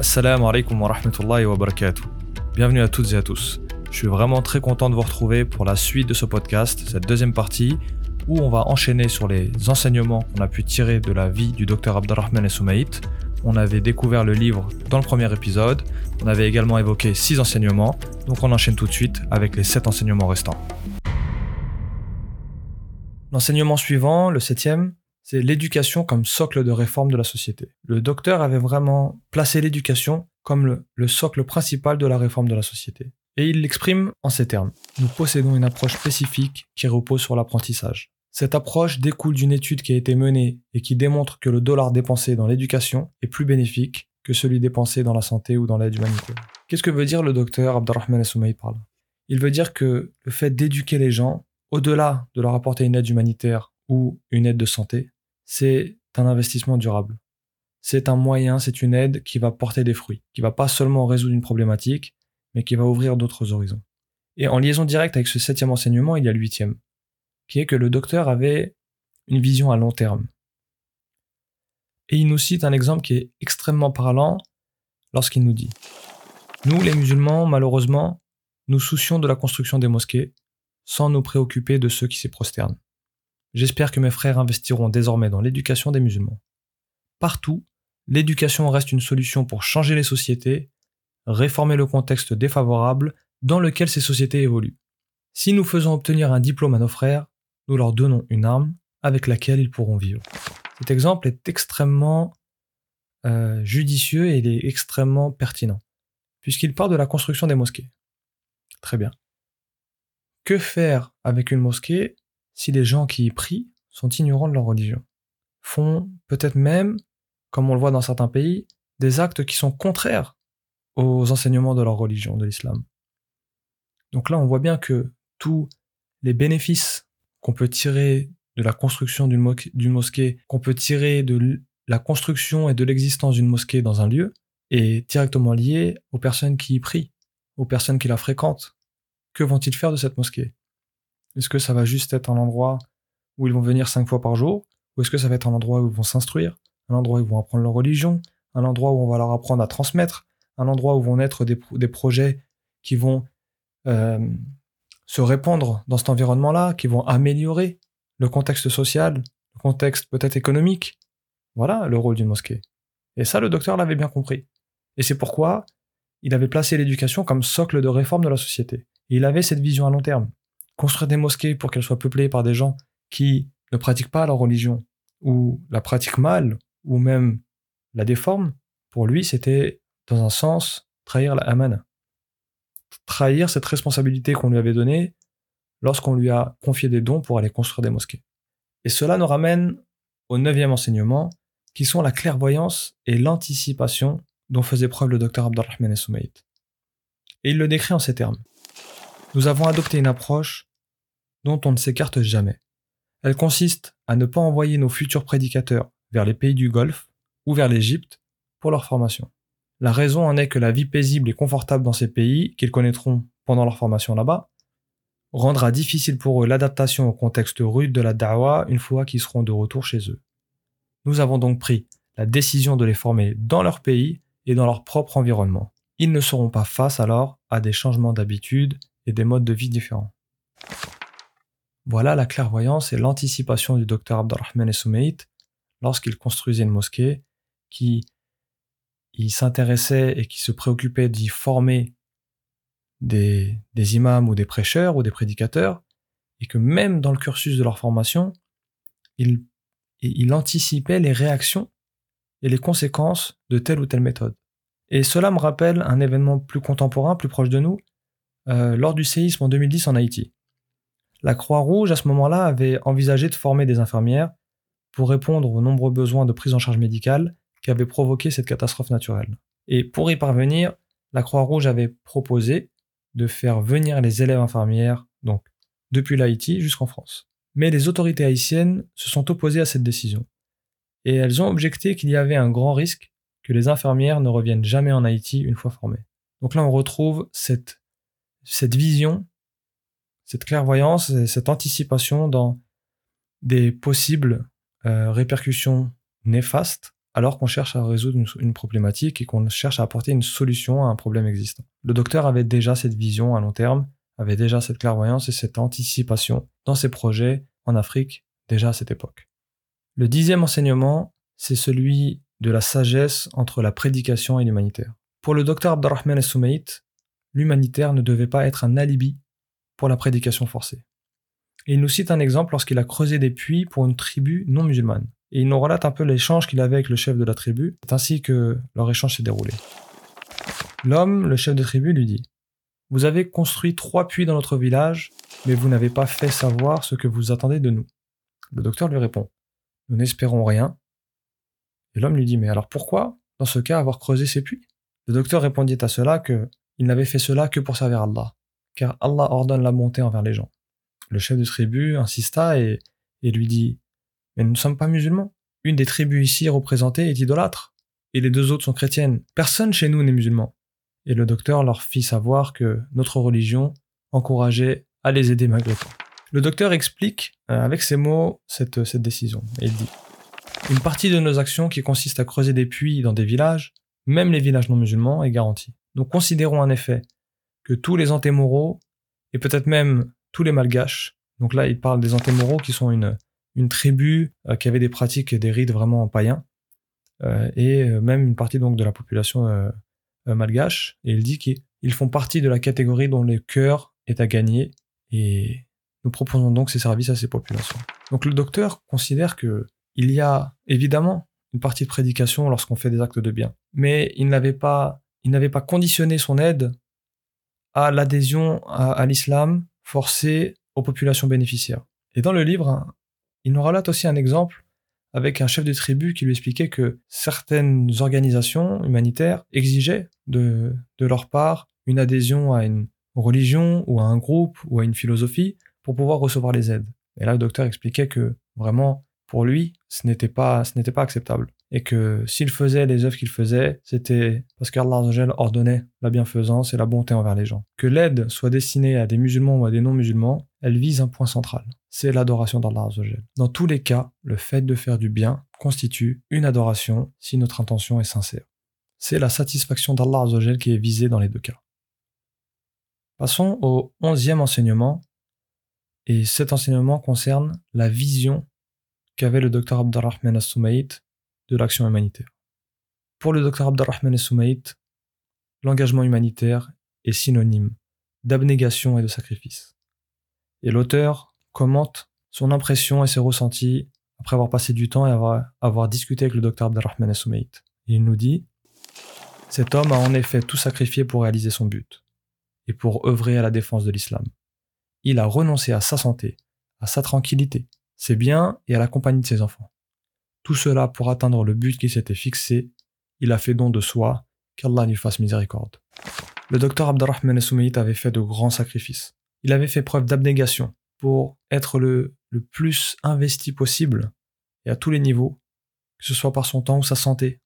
Assalamu alaikum wa rahmatullahi wa barakatuh. Bienvenue à toutes et à tous. Je suis vraiment très content de vous retrouver pour la suite de ce podcast, cette deuxième partie, où on va enchaîner sur les enseignements qu'on a pu tirer de la vie du docteur Abdelrahman Soumaït. On avait découvert le livre dans le premier épisode, on avait également évoqué six enseignements, donc on enchaîne tout de suite avec les sept enseignements restants. L'enseignement suivant, le septième, c'est l'éducation comme socle de réforme de la société. Le docteur avait vraiment placé l'éducation comme le, socle principal de la réforme de la société. Et il l'exprime en ces termes. Nous possédons une approche spécifique qui repose sur l'apprentissage. Cette approche découle d'une étude qui a été menée et qui démontre que le dollar dépensé dans l'éducation est plus bénéfique que celui dépensé dans la santé ou dans l'aide humanitaire. Qu'est-ce que veut dire le docteur Abdelrahman Soumaï par là? Il veut dire que le fait d'éduquer les gens, au-delà de leur apporter une aide humanitaire ou une aide de santé, c'est un investissement durable. C'est un moyen, c'est une aide qui va porter des fruits, qui va pas seulement résoudre une problématique, mais qui va ouvrir d'autres horizons. Et en liaison directe avec ce septième enseignement, il y a le huitième, qui est que le docteur avait une vision à long terme. Et il nous cite un exemple qui est extrêmement parlant lorsqu'il nous dit Nous, les musulmans, malheureusement, nous soucions de la construction des mosquées sans nous préoccuper de ceux qui s'y prosternent. J'espère que mes frères investiront désormais dans l'éducation des musulmans. Partout, l'éducation reste une solution pour changer les sociétés, réformer le contexte défavorable dans lequel ces sociétés évoluent. Si nous faisons obtenir un diplôme à nos frères, nous leur donnons une arme avec laquelle ils pourront vivre. Cet exemple est extrêmement euh, judicieux et il est extrêmement pertinent, puisqu'il part de la construction des mosquées. Très bien. Que faire avec une mosquée si les gens qui y prient sont ignorants de leur religion, font peut-être même, comme on le voit dans certains pays, des actes qui sont contraires aux enseignements de leur religion, de l'islam. Donc là, on voit bien que tous les bénéfices qu'on peut tirer de la construction d'une mosquée, qu'on peut tirer de la construction et de l'existence d'une mosquée dans un lieu, est directement lié aux personnes qui y prient, aux personnes qui la fréquentent. Que vont-ils faire de cette mosquée? Est-ce que ça va juste être un endroit où ils vont venir cinq fois par jour Ou est-ce que ça va être un endroit où ils vont s'instruire Un endroit où ils vont apprendre leur religion Un endroit où on va leur apprendre à transmettre Un endroit où vont naître des, projets qui vont euh, se répandre dans cet environnement-là, qui vont améliorer le contexte social, le contexte peut-être économique? Voilà le rôle d'une mosquée. Et ça, le docteur l'avait bien compris. Et c'est pourquoi il avait placé l'éducation comme socle de réforme de la société. Il avait cette vision à long terme construire des mosquées pour qu'elles soient peuplées par des gens qui ne pratiquent pas leur religion, ou la pratiquent mal, ou même la déforment, pour lui, c'était, dans un sens, trahir la amana. Trahir cette responsabilité qu'on lui avait donnée lorsqu'on lui a confié des dons pour aller construire des mosquées. Et cela nous ramène au neuvième enseignement, qui sont la clairvoyance et l'anticipation dont faisait preuve le docteur Abdelrahman Soumaït. Et il le décrit en ces termes. Nous avons adopté une approche dont on ne s'écarte jamais. Elle consiste à ne pas envoyer nos futurs prédicateurs vers les pays du Golfe ou vers l'Égypte pour leur formation. La raison en est que la vie paisible et confortable dans ces pays, qu'ils connaîtront pendant leur formation là-bas, rendra difficile pour eux l'adaptation au contexte rude de la da'wa une fois qu'ils seront de retour chez eux. Nous avons donc pris la décision de les former dans leur pays et dans leur propre environnement. Ils ne seront pas face alors à des changements d'habitude et des modes de vie différents. Voilà la clairvoyance et l'anticipation du docteur Abdelrahman Soumeït lorsqu'il construisait une mosquée, qui il s'intéressait et qui se préoccupait d'y former des, imams ou des prêcheurs ou des prédicateurs, et que même dans le cursus de leur formation, il, il anticipait les réactions et les conséquences de telle ou telle méthode. Et cela me rappelle un événement plus contemporain, plus proche de nous, euh, lors du séisme en 2010 en Haïti. La Croix-Rouge, à ce moment-là, avait envisagé de former des infirmières pour répondre aux nombreux besoins de prise en charge médicale qui avaient provoqué cette catastrophe naturelle. Et pour y parvenir, la Croix-Rouge avait proposé de faire venir les élèves infirmières, donc depuis l'Haïti jusqu'en France. Mais les autorités haïtiennes se sont opposées à cette décision. Et elles ont objecté qu'il y avait un grand risque que les infirmières ne reviennent jamais en Haïti une fois formées. Donc là, on retrouve cette, cette vision cette clairvoyance et cette anticipation dans des possibles euh, répercussions néfastes alors qu'on cherche à résoudre une, problématique et qu'on cherche à apporter une solution à un problème existant. Le docteur avait déjà cette vision à long terme, avait déjà cette clairvoyance et cette anticipation dans ses projets en Afrique déjà à cette époque. Le dixième enseignement, c'est celui de la sagesse entre la prédication et l'humanitaire. Pour le docteur Abdurrahman al l'humanitaire ne devait pas être un alibi pour la prédication forcée. Et il nous cite un exemple lorsqu'il a creusé des puits pour une tribu non musulmane. Et il nous relate un peu l'échange qu'il avait avec le chef de la tribu, ainsi que leur échange s'est déroulé. L'homme, le chef de tribu, lui dit Vous avez construit trois puits dans notre village, mais vous n'avez pas fait savoir ce que vous attendez de nous. Le docteur lui répond Nous n'espérons rien. Et l'homme lui dit Mais alors pourquoi, dans ce cas, avoir creusé ces puits? Le docteur répondit à cela que il n'avait fait cela que pour servir Allah, car Allah ordonne la bonté envers les gens. Le chef de tribu insista et, lui dit Mais nous ne sommes pas musulmans. Une des tribus ici représentées est idolâtre, et les deux autres sont chrétiennes. Personne chez nous n'est musulman. Et le docteur leur fit savoir que notre religion encourageait à les aider malgré tout. Le docteur explique euh, avec ces mots cette, cette décision. Il dit Une partie de nos actions qui consiste à creuser des puits dans des villages, même les villages non musulmans, est garantie. Nous considérons en effet que tous les antémoraux, et peut-être même tous les malgaches, donc là il parle des antémoraux qui sont une, tribu euh, qui avait des pratiques et des rites vraiment païens, euh, et euh, même une partie donc de la population malgache, et il dit qu'ils font partie de la catégorie dont le cœur est à gagner, et nous proposons donc ces services à ces populations. Donc le docteur considère que il y a évidemment une partie de prédication lorsqu'on fait des actes de bien, mais il n'avait pas il n'avait pas conditionné son aide à l'adhésion à, l'islam forcée aux populations bénéficiaires. Et dans le livre, il nous relate aussi un exemple avec un chef de tribu qui lui expliquait que certaines organisations humanitaires exigeaient de, de leur part une adhésion à une religion ou à un groupe ou à une philosophie pour pouvoir recevoir les aides. Et là, le docteur expliquait que vraiment, pour lui, ce n'était pas, ce n'était pas acceptable. Et que s'il faisait les œuvres qu'il faisait, c'était parce qu'Allah ordonnait la bienfaisance et la bonté envers les gens. Que l'aide soit destinée à des musulmans ou à des non-musulmans, elle vise un point central. C'est l'adoration d'Allah Dans tous les cas, le fait de faire du bien constitue une adoration si notre intention est sincère. C'est la satisfaction d'Allah qui est visée dans les deux cas. Passons au onzième enseignement, et cet enseignement concerne la vision qu'avait le docteur Abdurrahman al-Soumaït de l'action humanitaire. Pour le docteur Abdurrahman al-Soumaït, l'engagement humanitaire est synonyme d'abnégation et de sacrifice. Et l'auteur commente son impression et ses ressentis après avoir passé du temps et avoir, discuté avec le docteur Abdurrahman al-Soumaït. Il nous dit Cet homme a en effet tout sacrifié pour réaliser son but et pour œuvrer à la défense de l'islam. Il a renoncé à sa santé, à sa tranquillité, ses biens et à la compagnie de ses enfants. Tout cela pour atteindre le but qui s'était fixé. Il a fait don de soi, qu'Allah lui fasse miséricorde. Le docteur Abdurrahman Soumeït avait fait de grands sacrifices. Il avait fait preuve d'abnégation pour être le, le plus investi possible et à tous les niveaux, que ce soit par son temps ou sa santé.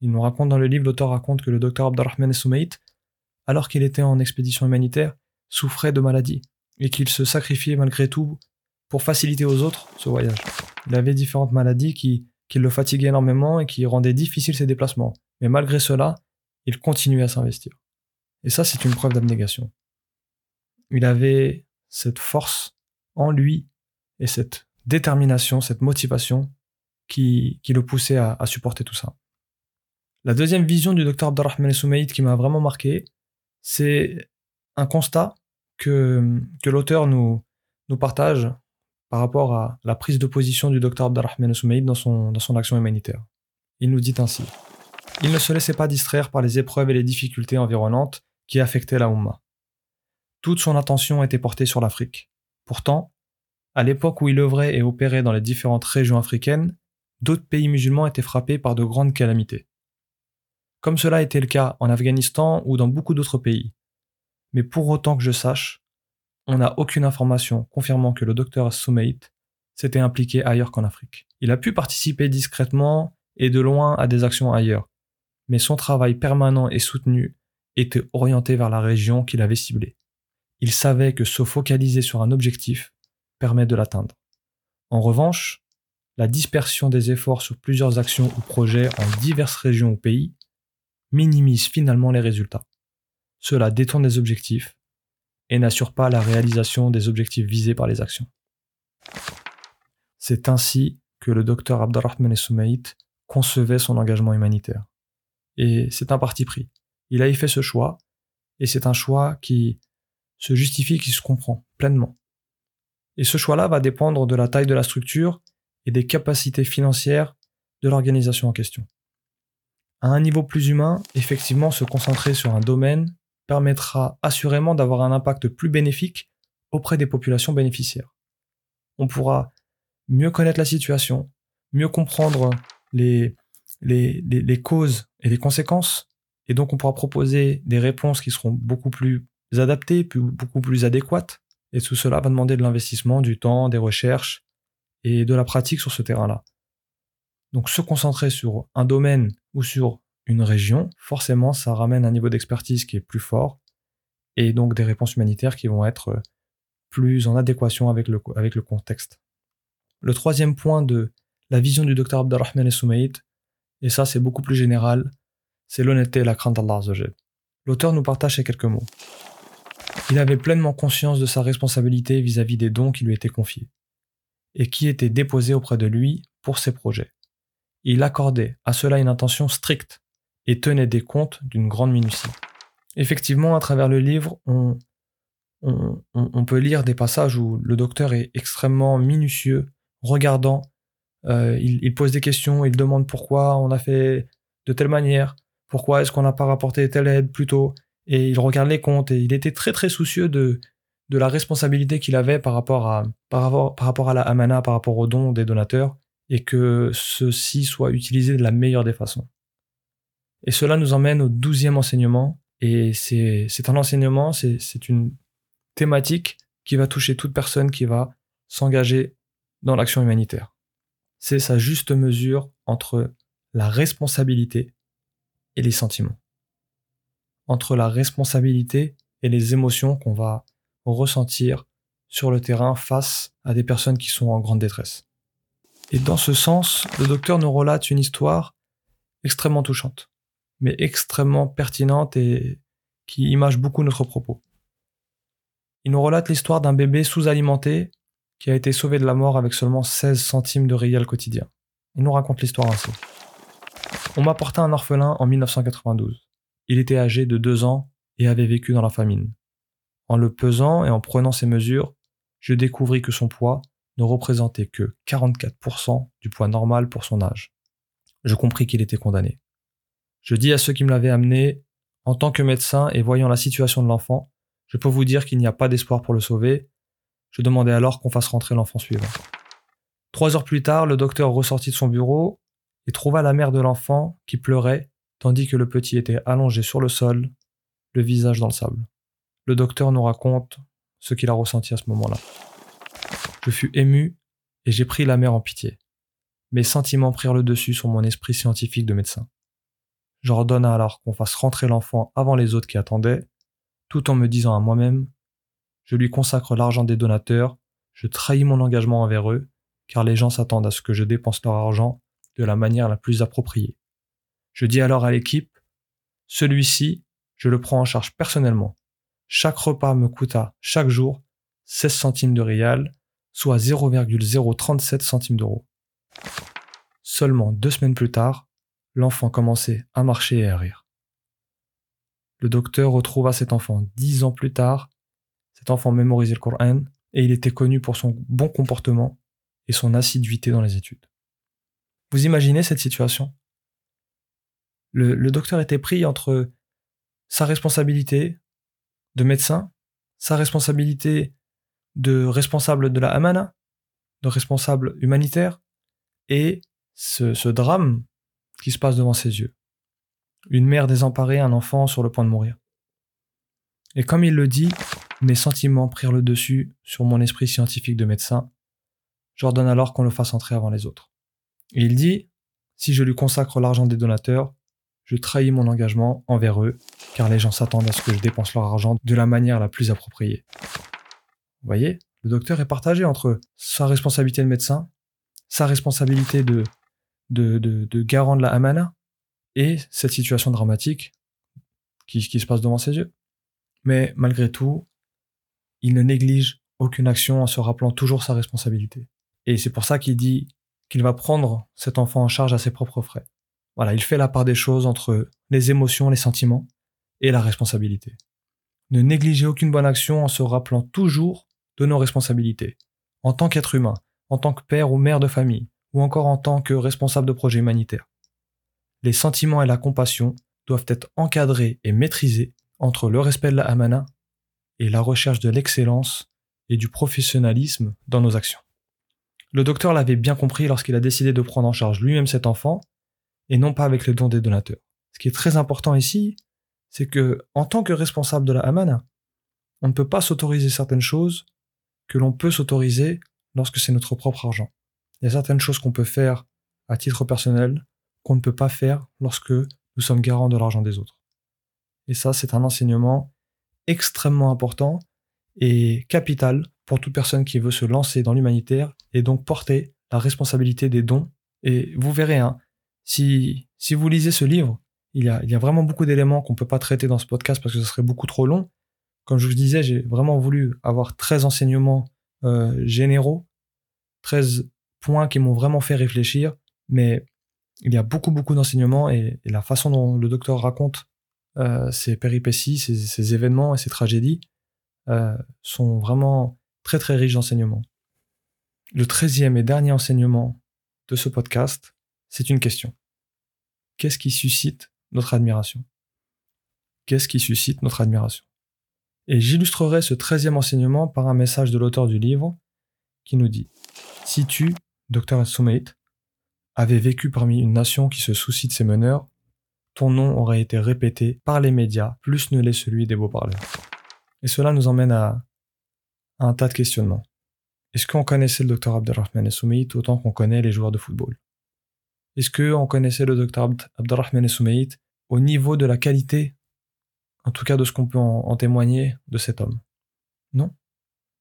Il nous raconte dans le livre, l'auteur raconte que le docteur Abdurrahman Soumeït, alors qu'il était en expédition humanitaire, souffrait de maladie et qu'il se sacrifiait malgré tout pour faciliter aux autres ce voyage. Il avait différentes maladies qui, qui le fatiguaient énormément et qui rendaient difficiles ses déplacements. Mais malgré cela, il continuait à s'investir. Et ça, c'est une preuve d'abnégation. Il avait cette force en lui et cette détermination, cette motivation qui, qui le poussait à, supporter tout ça. La deuxième vision du docteur Abdelrahman Soumaïd qui m'a vraiment marqué, c'est un constat que, que l'auteur nous, nous partage par rapport à la prise de position du docteur Abdelrahman Soumaïd dans son, dans son action humanitaire. Il nous dit ainsi Il ne se laissait pas distraire par les épreuves et les difficultés environnantes qui affectaient la Oumma. Toute son attention était portée sur l'Afrique. Pourtant, à l'époque où il œuvrait et opérait dans les différentes régions africaines, d'autres pays musulmans étaient frappés par de grandes calamités. Comme cela était le cas en Afghanistan ou dans beaucoup d'autres pays. Mais pour autant que je sache, on n'a aucune information confirmant que le docteur Soumeit s'était impliqué ailleurs qu'en Afrique. Il a pu participer discrètement et de loin à des actions ailleurs, mais son travail permanent et soutenu était orienté vers la région qu'il avait ciblée. Il savait que se focaliser sur un objectif permet de l'atteindre. En revanche, la dispersion des efforts sur plusieurs actions ou projets en diverses régions ou pays minimise finalement les résultats. Cela détourne des objectifs et n'assure pas la réalisation des objectifs visés par les actions. C'est ainsi que le docteur Abdurrahman Soumaït concevait son engagement humanitaire. Et c'est un parti pris. Il a fait ce choix, et c'est un choix qui se justifie, qui se comprend pleinement. Et ce choix-là va dépendre de la taille de la structure et des capacités financières de l'organisation en question. À un niveau plus humain, effectivement, se concentrer sur un domaine permettra assurément d'avoir un impact plus bénéfique auprès des populations bénéficiaires. On pourra mieux connaître la situation, mieux comprendre les, causes et les conséquences, et donc on pourra proposer des réponses qui seront beaucoup plus adaptées, beaucoup plus adéquates, et tout cela va demander de l'investissement, du temps, des recherches et de la pratique sur ce terrain-là. Donc se concentrer sur un domaine ou sur une région, forcément ça ramène un niveau d'expertise qui est plus fort et donc des réponses humanitaires qui vont être plus en adéquation avec le, avec le contexte. Le troisième point de la vision du docteur Abdelrahman Soumaïd, et ça c'est beaucoup plus général, c'est l'honnêteté et la crainte d'Allah L'auteur nous partage ces quelques mots. Il avait pleinement conscience de sa responsabilité vis-à-vis des dons qui lui étaient confiés, et qui étaient déposés auprès de lui pour ses projets. Il accordait à cela une intention stricte et tenait des comptes d'une grande minutie. Effectivement, à travers le livre, on, peut lire des passages où le docteur est extrêmement minutieux, regardant, euh, il, pose des questions, il demande pourquoi on a fait de telle manière, pourquoi est-ce qu'on n'a pas rapporté telle aide plus tôt, et il regarde les comptes et il était très très soucieux de, de la responsabilité qu'il avait par rapport, à, par, rapport, par rapport à la amana, par rapport aux dons des donateurs, et que ceci soit utilisé de la meilleure des façons. Et cela nous emmène au douzième enseignement, et c'est un enseignement, c'est une thématique qui va toucher toute personne qui va s'engager dans l'action humanitaire. C'est sa juste mesure entre la responsabilité et les sentiments entre la responsabilité et les émotions qu'on va ressentir sur le terrain face à des personnes qui sont en grande détresse. Et dans ce sens, le docteur nous relate une histoire extrêmement touchante, mais extrêmement pertinente et qui image beaucoup notre propos. Il nous relate l'histoire d'un bébé sous-alimenté qui a été sauvé de la mort avec seulement 16 centimes de réal quotidien. Il nous raconte l'histoire ainsi. On m'a porté un orphelin en 1992. Il était âgé de deux ans et avait vécu dans la famine. En le pesant et en prenant ses mesures, je découvris que son poids ne représentait que 44% du poids normal pour son âge. Je compris qu'il était condamné. Je dis à ceux qui me l'avaient amené, en tant que médecin et voyant la situation de l'enfant, je peux vous dire qu'il n'y a pas d'espoir pour le sauver. Je demandai alors qu'on fasse rentrer l'enfant suivant. Trois heures plus tard, le docteur ressortit de son bureau et trouva la mère de l'enfant qui pleurait tandis que le petit était allongé sur le sol, le visage dans le sable. Le docteur nous raconte ce qu'il a ressenti à ce moment-là. Je fus ému et j'ai pris la mère en pitié. Mes sentiments prirent le dessus sur mon esprit scientifique de médecin. J'ordonna alors qu'on fasse rentrer l'enfant avant les autres qui attendaient, tout en me disant à moi-même Je lui consacre l'argent des donateurs, je trahis mon engagement envers eux, car les gens s'attendent à ce que je dépense leur argent de la manière la plus appropriée. Je dis alors à l'équipe, celui-ci, je le prends en charge personnellement. Chaque repas me coûta chaque jour 16 centimes de rial, soit 0,037 centimes d'euros. Seulement deux semaines plus tard, l'enfant commençait à marcher et à rire. Le docteur retrouva cet enfant dix ans plus tard. Cet enfant mémorisait le Coran et il était connu pour son bon comportement et son assiduité dans les études. Vous imaginez cette situation? Le, docteur était pris entre sa responsabilité de médecin, sa responsabilité de responsable de la Amana, de responsable humanitaire, et ce, ce, drame qui se passe devant ses yeux. Une mère désemparée, un enfant sur le point de mourir. Et comme il le dit, mes sentiments prirent le dessus sur mon esprit scientifique de médecin. J'ordonne alors qu'on le fasse entrer avant les autres. Et il dit, si je lui consacre l'argent des donateurs, je trahis mon engagement envers eux, car les gens s'attendent à ce que je dépense leur argent de la manière la plus appropriée. Vous voyez, le docteur est partagé entre sa responsabilité de médecin sa responsabilité de, de, de, garant de la Amana et cette situation dramatique qui, qui se passe devant ses yeux. Mais malgré tout, il ne néglige aucune action en se rappelant toujours sa responsabilité. Et c'est pour ça qu'il dit qu'il va prendre cet enfant en charge à ses propres frais. Voilà, il fait la part des choses entre les émotions, les sentiments et la responsabilité. Ne négligez aucune bonne action en se rappelant toujours de nos responsabilités. En tant qu'être humain, en tant que père ou mère de famille, ou encore en tant que responsable de projet humanitaire. Les sentiments et la compassion doivent être encadrés et maîtrisés entre le respect de la Hamana et la recherche de l'excellence et du professionnalisme dans nos actions. Le docteur l'avait bien compris lorsqu'il a décidé de prendre en charge lui-même cet enfant et non pas avec le don des donateurs. Ce qui est très important ici, c'est que, en tant que responsable de la Hamana, on ne peut pas s'autoriser certaines choses que l'on peut s'autoriser lorsque c'est notre propre argent. Il y a certaines choses qu'on peut faire à titre personnel qu'on ne peut pas faire lorsque nous sommes garants de l'argent des autres. Et ça, c'est un enseignement extrêmement important et capital pour toute personne qui veut se lancer dans l'humanitaire et donc porter la responsabilité des dons. Et vous verrez, hein, si, si vous lisez ce livre, il y a, il y a vraiment beaucoup d'éléments qu'on ne peut pas traiter dans ce podcast parce que ce serait beaucoup trop long. Comme je vous disais, j'ai vraiment voulu avoir 13 enseignements euh, généraux, 13 points qui m'ont vraiment fait réfléchir, mais il y a beaucoup, beaucoup d'enseignements et, la façon dont le docteur raconte euh, ces péripéties, ces, événements et ces tragédies euh, sont vraiment très, très riches d'enseignements. Le treizième et dernier enseignement de ce podcast, c'est une question. Qu'est-ce qui suscite notre admiration? Qu'est-ce qui suscite notre admiration? Et j'illustrerai ce treizième enseignement par un message de l'auteur du livre qui nous dit Si tu, Dr. Soumeit, avais vécu parmi une nation qui se soucie de ses meneurs, ton nom aurait été répété par les médias, plus ne l'est celui des beaux-parleurs. Et cela nous emmène à, un tas de questionnements. Est-ce qu'on connaissait le Dr. Abdelrahman Soumeit autant qu'on connaît les joueurs de football? Est-ce qu'on connaissait le Dr. Abdelrahman Soumeit au niveau de la qualité? En tout cas de ce qu'on peut en, témoigner de cet homme. Non.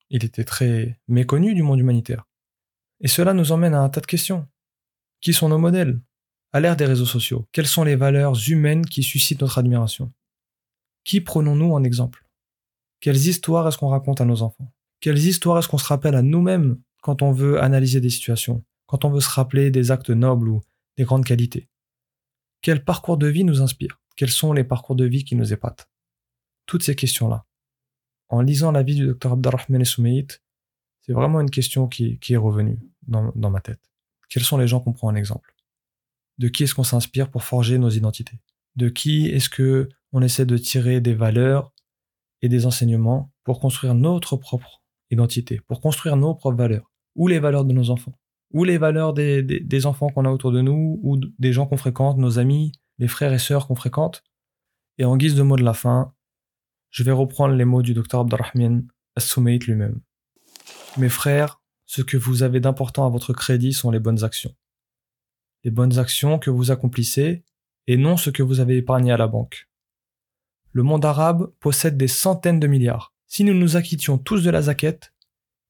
Il était très méconnu du monde humanitaire. Et cela nous emmène à un tas de questions. Qui sont nos modèles? À l'ère des réseaux sociaux, quelles sont les valeurs humaines qui suscitent notre admiration? Qui prenons-nous en exemple? Quelles histoires est-ce qu'on raconte à nos enfants? Quelles histoires est-ce qu'on se rappelle à nous-mêmes quand on veut analyser des situations, quand on veut se rappeler des actes nobles ou des grandes qualités? Quel parcours de vie nous inspire? Quels sont les parcours de vie qui nous épatent? Toutes ces questions-là. En lisant la vie du docteur Abdelrahman Soumeït, c'est vraiment une question qui, est revenue dans, ma tête. Quels sont les gens qu'on prend en exemple? De qui est-ce qu'on s'inspire pour forger nos identités? De qui est-ce que on essaie de tirer des valeurs et des enseignements pour construire notre propre identité, pour construire nos propres valeurs, ou les valeurs de nos enfants, ou les valeurs des, enfants qu'on a autour de nous, ou des gens qu'on fréquente, nos amis, les frères et sœurs qu'on fréquente? Et en guise de mot de la fin, je vais reprendre les mots du docteur Abdelrahman As-Soumeït lui-même. Mes frères, ce que vous avez d'important à votre crédit sont les bonnes actions. Les bonnes actions que vous accomplissez et non ce que vous avez épargné à la banque. Le monde arabe possède des centaines de milliards. Si nous nous acquittions tous de la zaquette,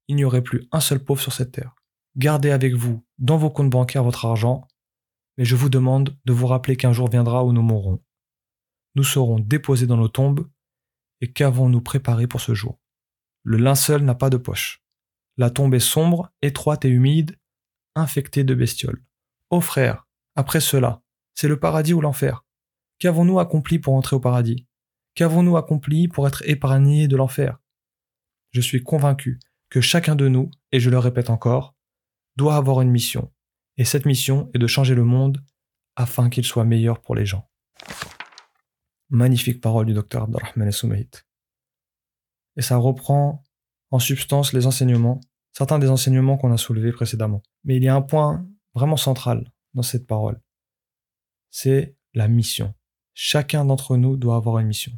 il n'y aurait plus un seul pauvre sur cette terre. Gardez avec vous, dans vos comptes bancaires, votre argent, mais je vous demande de vous rappeler qu'un jour viendra où nous mourrons. Nous serons déposés dans nos tombes et qu'avons-nous préparé pour ce jour? Le linceul n'a pas de poche. La tombe est sombre, étroite et humide, infectée de bestioles. Ô frère, après cela, c'est le paradis ou l'enfer. Qu'avons-nous accompli pour entrer au paradis? Qu'avons-nous accompli pour être épargnés de l'enfer? Je suis convaincu que chacun de nous, et je le répète encore, doit avoir une mission, et cette mission est de changer le monde afin qu'il soit meilleur pour les gens. Magnifique parole du docteur Abdelrahman Soumeït. Et ça reprend en substance les enseignements, certains des enseignements qu'on a soulevés précédemment. Mais il y a un point vraiment central dans cette parole. C'est la mission. Chacun d'entre nous doit avoir une mission.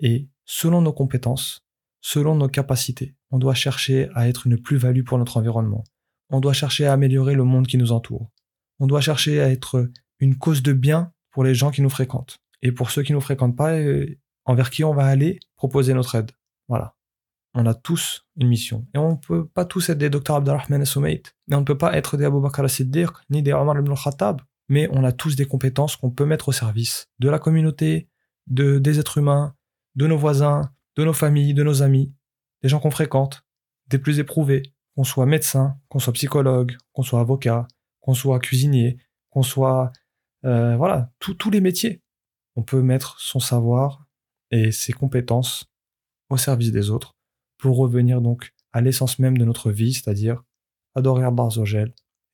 Et selon nos compétences, selon nos capacités, on doit chercher à être une plus-value pour notre environnement. On doit chercher à améliorer le monde qui nous entoure. On doit chercher à être une cause de bien pour les gens qui nous fréquentent et pour ceux qui ne nous fréquentent pas, euh, envers qui on va aller proposer notre aide. Voilà. On a tous une mission. Et on ne peut pas tous être des docteurs Abdelrahman et Soumaït, mais on ne peut pas être des Abu Bakr al-Siddiq, ni des Omar ibn al-Khattab, mais on a tous des compétences qu'on peut mettre au service de la communauté, de, des êtres humains, de nos voisins, de nos familles, de nos amis, des gens qu'on fréquente, des plus éprouvés, qu'on soit médecin, qu'on soit psychologue, qu'on soit avocat, qu'on soit cuisinier, qu'on soit... Euh, voilà, tous les métiers. On peut mettre son savoir et ses compétences au service des autres pour revenir donc à l'essence même de notre vie, c'est-à-dire adorer Allah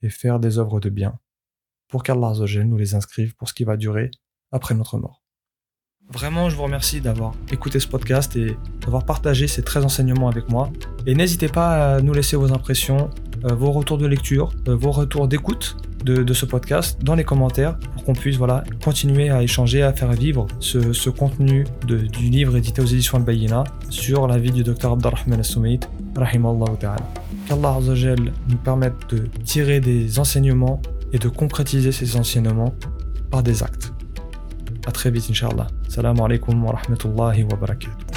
et faire des œuvres de bien pour qu'Allah nous les inscrive pour ce qui va durer après notre mort. Vraiment, je vous remercie d'avoir écouté ce podcast et d'avoir partagé ces 13 enseignements avec moi. Et n'hésitez pas à nous laisser vos impressions, euh, vos retours de lecture, euh, vos retours d'écoute de, ce podcast dans les commentaires pour qu'on puisse voilà, continuer à échanger, à faire vivre ce, contenu du livre édité aux éditions Al-Bayina sur la vie du docteur Abdelrahman Al-Soumaït, rahimallahu ta'ala. Qu'Allah nous permette de tirer des enseignements et de concrétiser ces enseignements par des actes. À très vite, Inch'Allah. Salam alaikum wa rahmatullahi wa barakatuh.